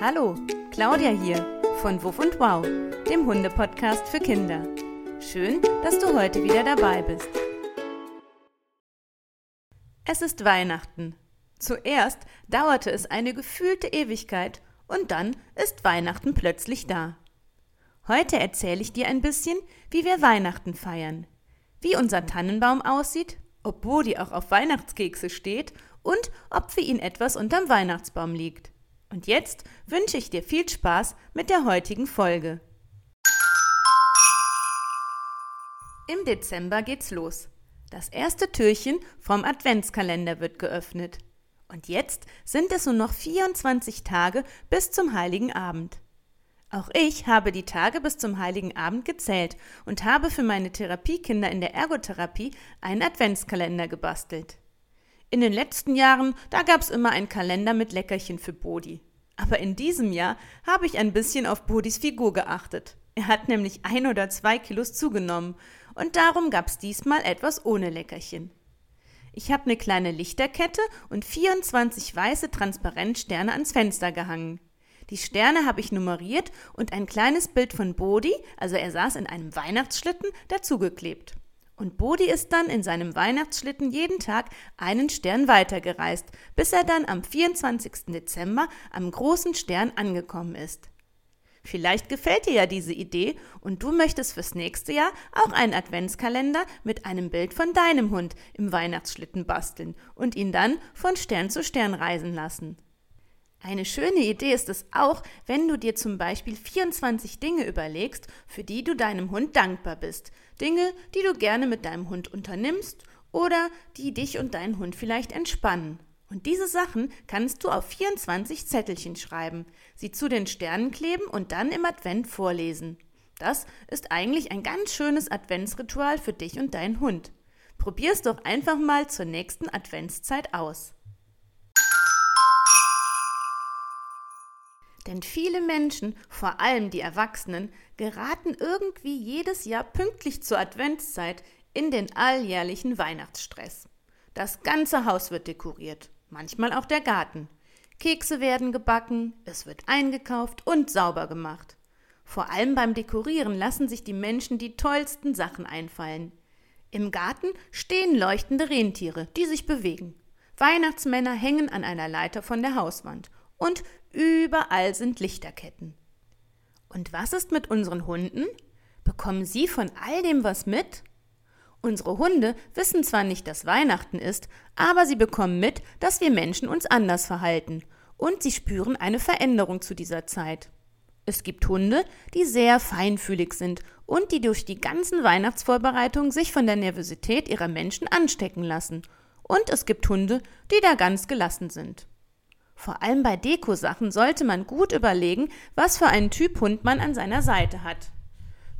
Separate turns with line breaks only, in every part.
Hallo, Claudia hier von Wuff und Wow, dem Hunde-Podcast für Kinder. Schön, dass du heute wieder dabei bist. Es ist Weihnachten. Zuerst dauerte es eine gefühlte Ewigkeit und dann ist Weihnachten plötzlich da. Heute erzähle ich dir ein bisschen, wie wir Weihnachten feiern, wie unser Tannenbaum aussieht, ob Bodi auch auf Weihnachtskekse steht und ob für ihn etwas unterm Weihnachtsbaum liegt. Und jetzt wünsche ich dir viel Spaß mit der heutigen Folge. Im Dezember geht's los. Das erste Türchen vom Adventskalender wird geöffnet. Und jetzt sind es nur noch 24 Tage bis zum heiligen Abend. Auch ich habe die Tage bis zum heiligen Abend gezählt und habe für meine Therapiekinder in der Ergotherapie einen Adventskalender gebastelt. In den letzten Jahren, da gab's immer einen Kalender mit Leckerchen für Bodi. Aber in diesem Jahr habe ich ein bisschen auf Bodis Figur geachtet. Er hat nämlich ein oder zwei Kilos zugenommen und darum gab's diesmal etwas ohne Leckerchen. Ich habe eine kleine Lichterkette und 24 weiße Transparentsterne ans Fenster gehangen. Die Sterne habe ich nummeriert und ein kleines Bild von Bodi, also er saß in einem Weihnachtsschlitten, dazugeklebt. Und Bodi ist dann in seinem Weihnachtsschlitten jeden Tag einen Stern weitergereist, bis er dann am 24. Dezember am großen Stern angekommen ist. Vielleicht gefällt dir ja diese Idee und du möchtest fürs nächste Jahr auch einen Adventskalender mit einem Bild von deinem Hund im Weihnachtsschlitten basteln und ihn dann von Stern zu Stern reisen lassen. Eine schöne Idee ist es auch, wenn du dir zum Beispiel 24 Dinge überlegst, für die du deinem Hund dankbar bist. Dinge, die du gerne mit deinem Hund unternimmst oder die dich und deinen Hund vielleicht entspannen. Und diese Sachen kannst du auf 24 Zettelchen schreiben, sie zu den Sternen kleben und dann im Advent vorlesen. Das ist eigentlich ein ganz schönes Adventsritual für dich und deinen Hund. Probier's doch einfach mal zur nächsten Adventszeit aus. Denn viele Menschen, vor allem die Erwachsenen, geraten irgendwie jedes Jahr pünktlich zur Adventszeit in den alljährlichen Weihnachtsstress. Das ganze Haus wird dekoriert, manchmal auch der Garten. Kekse werden gebacken, es wird eingekauft und sauber gemacht. Vor allem beim Dekorieren lassen sich die Menschen die tollsten Sachen einfallen. Im Garten stehen leuchtende Rentiere, die sich bewegen. Weihnachtsmänner hängen an einer Leiter von der Hauswand und überall sind Lichterketten. Und was ist mit unseren Hunden? Bekommen sie von all dem was mit? Unsere Hunde wissen zwar nicht, dass Weihnachten ist, aber sie bekommen mit, dass wir Menschen uns anders verhalten und sie spüren eine Veränderung zu dieser Zeit. Es gibt Hunde, die sehr feinfühlig sind und die durch die ganzen Weihnachtsvorbereitungen sich von der Nervosität ihrer Menschen anstecken lassen. Und es gibt Hunde, die da ganz gelassen sind. Vor allem bei Dekosachen sollte man gut überlegen, was für einen Typ Hund man an seiner Seite hat.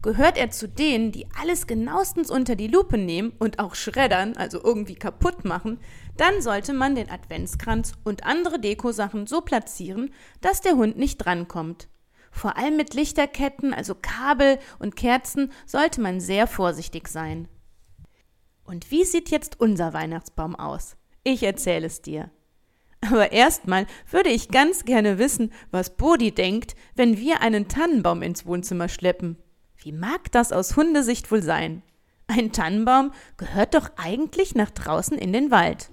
Gehört er zu denen, die alles genauestens unter die Lupe nehmen und auch schreddern, also irgendwie kaputt machen, dann sollte man den Adventskranz und andere Dekosachen so platzieren, dass der Hund nicht drankommt. Vor allem mit Lichterketten, also Kabel und Kerzen, sollte man sehr vorsichtig sein. Und wie sieht jetzt unser Weihnachtsbaum aus? Ich erzähle es dir. Aber erstmal würde ich ganz gerne wissen, was Bodi denkt, wenn wir einen Tannenbaum ins Wohnzimmer schleppen. Wie mag das aus Hundesicht wohl sein? Ein Tannenbaum gehört doch eigentlich nach draußen in den Wald.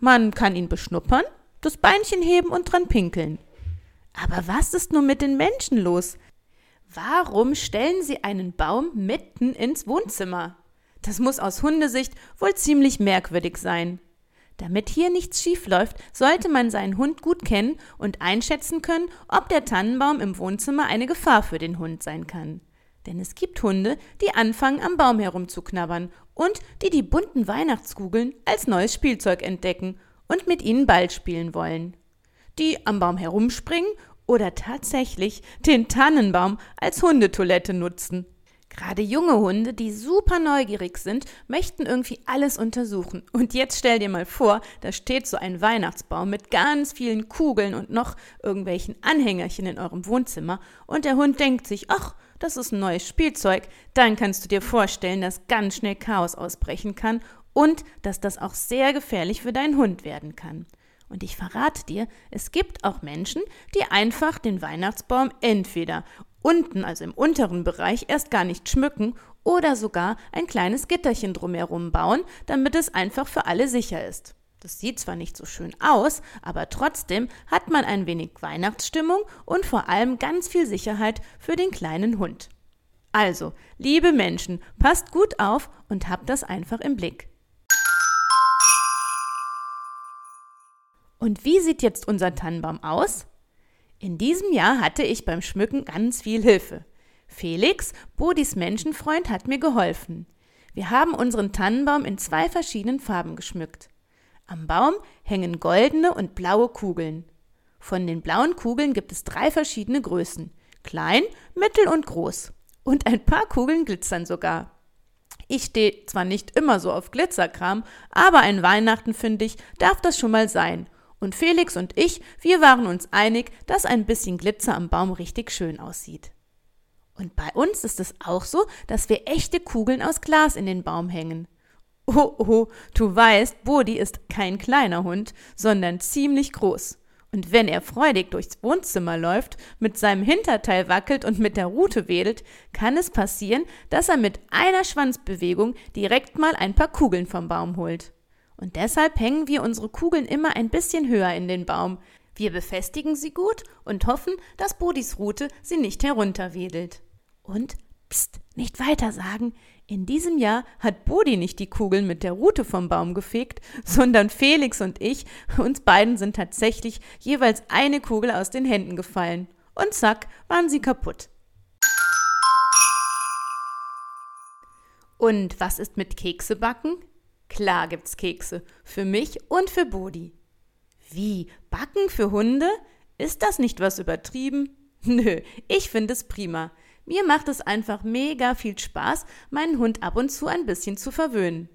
Man kann ihn beschnuppern, das Beinchen heben und dran pinkeln. Aber was ist nur mit den Menschen los? Warum stellen sie einen Baum mitten ins Wohnzimmer? Das muss aus Hundesicht wohl ziemlich merkwürdig sein. Damit hier nichts schief läuft, sollte man seinen Hund gut kennen und einschätzen können, ob der Tannenbaum im Wohnzimmer eine Gefahr für den Hund sein kann. Denn es gibt Hunde, die anfangen am Baum herumzuknabbern und die die bunten Weihnachtskugeln als neues Spielzeug entdecken und mit ihnen Ball spielen wollen. Die am Baum herumspringen oder tatsächlich den Tannenbaum als Hundetoilette nutzen. Gerade junge Hunde, die super neugierig sind, möchten irgendwie alles untersuchen. Und jetzt stell dir mal vor, da steht so ein Weihnachtsbaum mit ganz vielen Kugeln und noch irgendwelchen Anhängerchen in eurem Wohnzimmer und der Hund denkt sich, ach, das ist ein neues Spielzeug, dann kannst du dir vorstellen, dass ganz schnell Chaos ausbrechen kann und dass das auch sehr gefährlich für deinen Hund werden kann. Und ich verrate dir, es gibt auch Menschen, die einfach den Weihnachtsbaum entweder unten, also im unteren Bereich, erst gar nicht schmücken oder sogar ein kleines Gitterchen drumherum bauen, damit es einfach für alle sicher ist. Das sieht zwar nicht so schön aus, aber trotzdem hat man ein wenig Weihnachtsstimmung und vor allem ganz viel Sicherheit für den kleinen Hund. Also, liebe Menschen, passt gut auf und habt das einfach im Blick. Und wie sieht jetzt unser Tannenbaum aus? In diesem Jahr hatte ich beim Schmücken ganz viel Hilfe. Felix, Bodis Menschenfreund, hat mir geholfen. Wir haben unseren Tannenbaum in zwei verschiedenen Farben geschmückt. Am Baum hängen goldene und blaue Kugeln. Von den blauen Kugeln gibt es drei verschiedene Größen. Klein, mittel und groß. Und ein paar Kugeln glitzern sogar. Ich stehe zwar nicht immer so auf Glitzerkram, aber ein Weihnachten, finde ich, darf das schon mal sein. Und Felix und ich, wir waren uns einig, dass ein bisschen Glitzer am Baum richtig schön aussieht. Und bei uns ist es auch so, dass wir echte Kugeln aus Glas in den Baum hängen. Oh, oh, du weißt, Bodi ist kein kleiner Hund, sondern ziemlich groß. Und wenn er freudig durchs Wohnzimmer läuft, mit seinem Hinterteil wackelt und mit der Rute wedelt, kann es passieren, dass er mit einer Schwanzbewegung direkt mal ein paar Kugeln vom Baum holt. Und deshalb hängen wir unsere Kugeln immer ein bisschen höher in den Baum. Wir befestigen sie gut und hoffen, dass Bodis Rute sie nicht herunterwedelt. Und, pst, nicht weiter sagen, in diesem Jahr hat Bodi nicht die Kugeln mit der Rute vom Baum gefegt, sondern Felix und ich, uns beiden sind tatsächlich jeweils eine Kugel aus den Händen gefallen. Und zack, waren sie kaputt. Und was ist mit Kekse backen? Klar gibt's Kekse. Für mich und für Bodi. Wie? Backen für Hunde? Ist das nicht was übertrieben? Nö, ich finde es prima. Mir macht es einfach mega viel Spaß, meinen Hund ab und zu ein bisschen zu verwöhnen.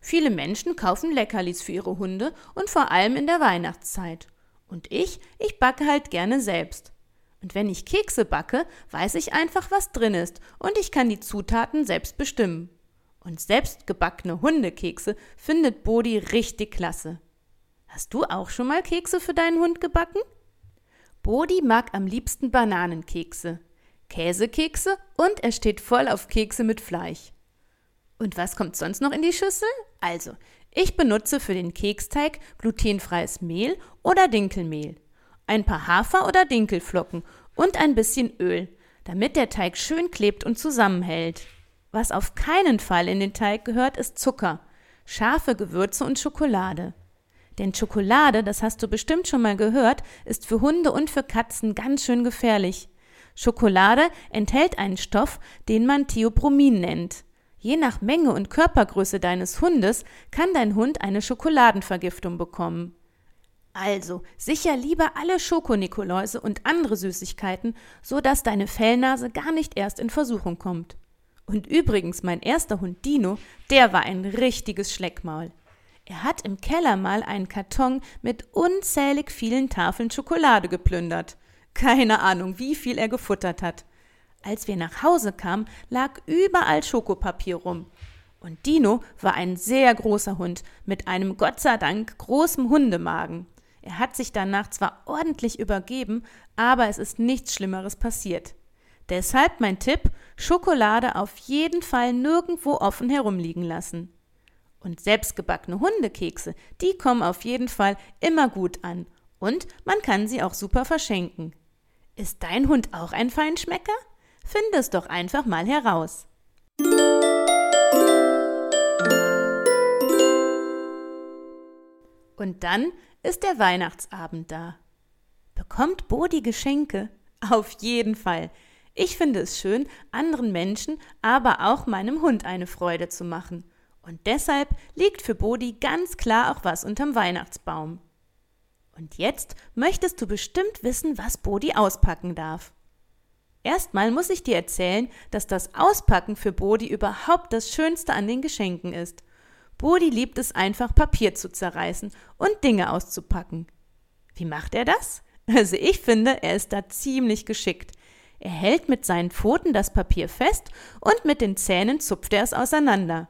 Viele Menschen kaufen Leckerlis für ihre Hunde und vor allem in der Weihnachtszeit. Und ich, ich backe halt gerne selbst. Und wenn ich Kekse backe, weiß ich einfach, was drin ist und ich kann die Zutaten selbst bestimmen. Und selbst gebackene Hundekekse findet Bodi richtig klasse. Hast du auch schon mal Kekse für deinen Hund gebacken? Bodi mag am liebsten Bananenkekse. Käsekekse und er steht voll auf Kekse mit Fleisch. Und was kommt sonst noch in die Schüssel? Also, ich benutze für den Keksteig glutenfreies Mehl oder Dinkelmehl, ein paar Hafer- oder Dinkelflocken und ein bisschen Öl, damit der Teig schön klebt und zusammenhält. Was auf keinen Fall in den Teig gehört, ist Zucker, scharfe Gewürze und Schokolade. Denn Schokolade, das hast du bestimmt schon mal gehört, ist für Hunde und für Katzen ganz schön gefährlich. Schokolade enthält einen Stoff, den man Theobromin nennt. Je nach Menge und Körpergröße deines Hundes kann dein Hund eine Schokoladenvergiftung bekommen. Also sicher lieber alle Schokonikoläuse und andere Süßigkeiten, so dass deine Fellnase gar nicht erst in Versuchung kommt. Und übrigens, mein erster Hund Dino, der war ein richtiges Schleckmaul. Er hat im Keller mal einen Karton mit unzählig vielen Tafeln Schokolade geplündert. Keine Ahnung, wie viel er gefuttert hat. Als wir nach Hause kamen, lag überall Schokopapier rum. Und Dino war ein sehr großer Hund mit einem Gott sei Dank großen Hundemagen. Er hat sich danach zwar ordentlich übergeben, aber es ist nichts Schlimmeres passiert. Deshalb mein Tipp: Schokolade auf jeden Fall nirgendwo offen herumliegen lassen. Und selbstgebackene Hundekekse, die kommen auf jeden Fall immer gut an. Und man kann sie auch super verschenken. Ist dein Hund auch ein Feinschmecker? Finde es doch einfach mal heraus. Und dann ist der Weihnachtsabend da. Bekommt Bodi Geschenke? Auf jeden Fall. Ich finde es schön, anderen Menschen, aber auch meinem Hund eine Freude zu machen. Und deshalb liegt für Bodi ganz klar auch was unterm Weihnachtsbaum. Und jetzt möchtest du bestimmt wissen, was Bodi auspacken darf. Erstmal muss ich dir erzählen, dass das Auspacken für Bodi überhaupt das Schönste an den Geschenken ist. Bodi liebt es einfach, Papier zu zerreißen und Dinge auszupacken. Wie macht er das? Also ich finde, er ist da ziemlich geschickt. Er hält mit seinen Pfoten das Papier fest und mit den Zähnen zupft er es auseinander.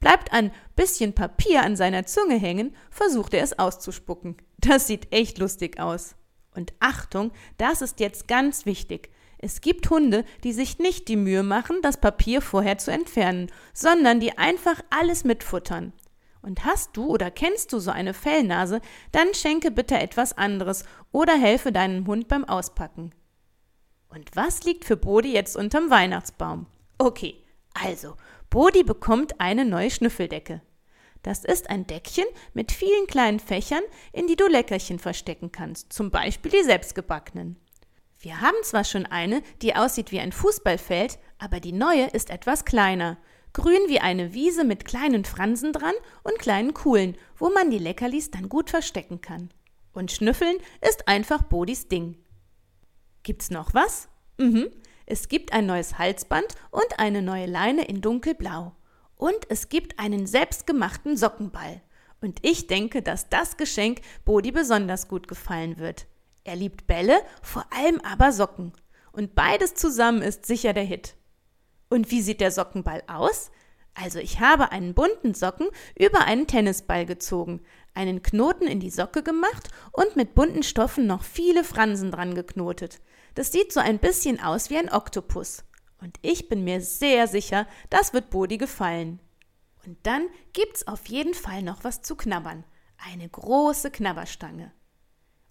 Bleibt ein bisschen Papier an seiner Zunge hängen, versucht er es auszuspucken. Das sieht echt lustig aus. Und Achtung, das ist jetzt ganz wichtig. Es gibt Hunde, die sich nicht die Mühe machen, das Papier vorher zu entfernen, sondern die einfach alles mitfuttern. Und hast du oder kennst du so eine Fellnase, dann schenke bitte etwas anderes oder helfe deinem Hund beim Auspacken. Und was liegt für Bodi jetzt unterm Weihnachtsbaum? Okay, also, Bodi bekommt eine neue Schnüffeldecke. Das ist ein Deckchen mit vielen kleinen Fächern, in die du Leckerchen verstecken kannst, zum Beispiel die selbstgebackenen. Wir haben zwar schon eine, die aussieht wie ein Fußballfeld, aber die neue ist etwas kleiner. Grün wie eine Wiese mit kleinen Fransen dran und kleinen Kuhlen, wo man die Leckerlis dann gut verstecken kann. Und Schnüffeln ist einfach Bodis Ding. Gibt's noch was? Mhm. Es gibt ein neues Halsband und eine neue Leine in dunkelblau. Und es gibt einen selbstgemachten Sockenball. Und ich denke, dass das Geschenk Bodi besonders gut gefallen wird. Er liebt Bälle, vor allem aber Socken. Und beides zusammen ist sicher der Hit. Und wie sieht der Sockenball aus? Also ich habe einen bunten Socken über einen Tennisball gezogen, einen Knoten in die Socke gemacht und mit bunten Stoffen noch viele Fransen dran geknotet. Das sieht so ein bisschen aus wie ein Oktopus. Und ich bin mir sehr sicher, das wird Bodi gefallen. Und dann gibt's auf jeden Fall noch was zu knabbern. Eine große Knabberstange.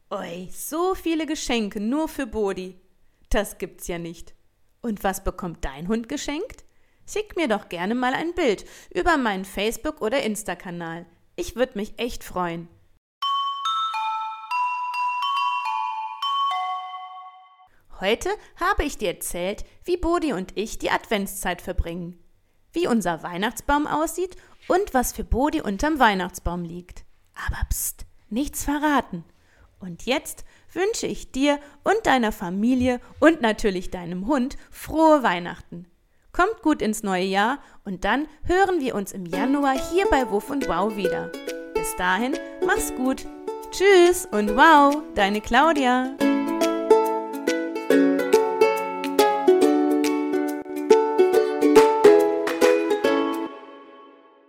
Oi, so viele Geschenke nur für Bodi. Das gibt's ja nicht. Und was bekommt dein Hund geschenkt? Schick mir doch gerne mal ein Bild über meinen Facebook- oder Insta-Kanal. Ich würde mich echt freuen. Heute habe ich dir erzählt, wie Bodi und ich die Adventszeit verbringen, wie unser Weihnachtsbaum aussieht und was für Bodi unterm Weihnachtsbaum liegt. Aber pst, nichts verraten. Und jetzt wünsche ich dir und deiner Familie und natürlich deinem Hund frohe Weihnachten. Kommt gut ins neue Jahr und dann hören wir uns im Januar hier bei Wuff und Wow wieder. Bis dahin, mach's gut. Tschüss und wow, deine Claudia.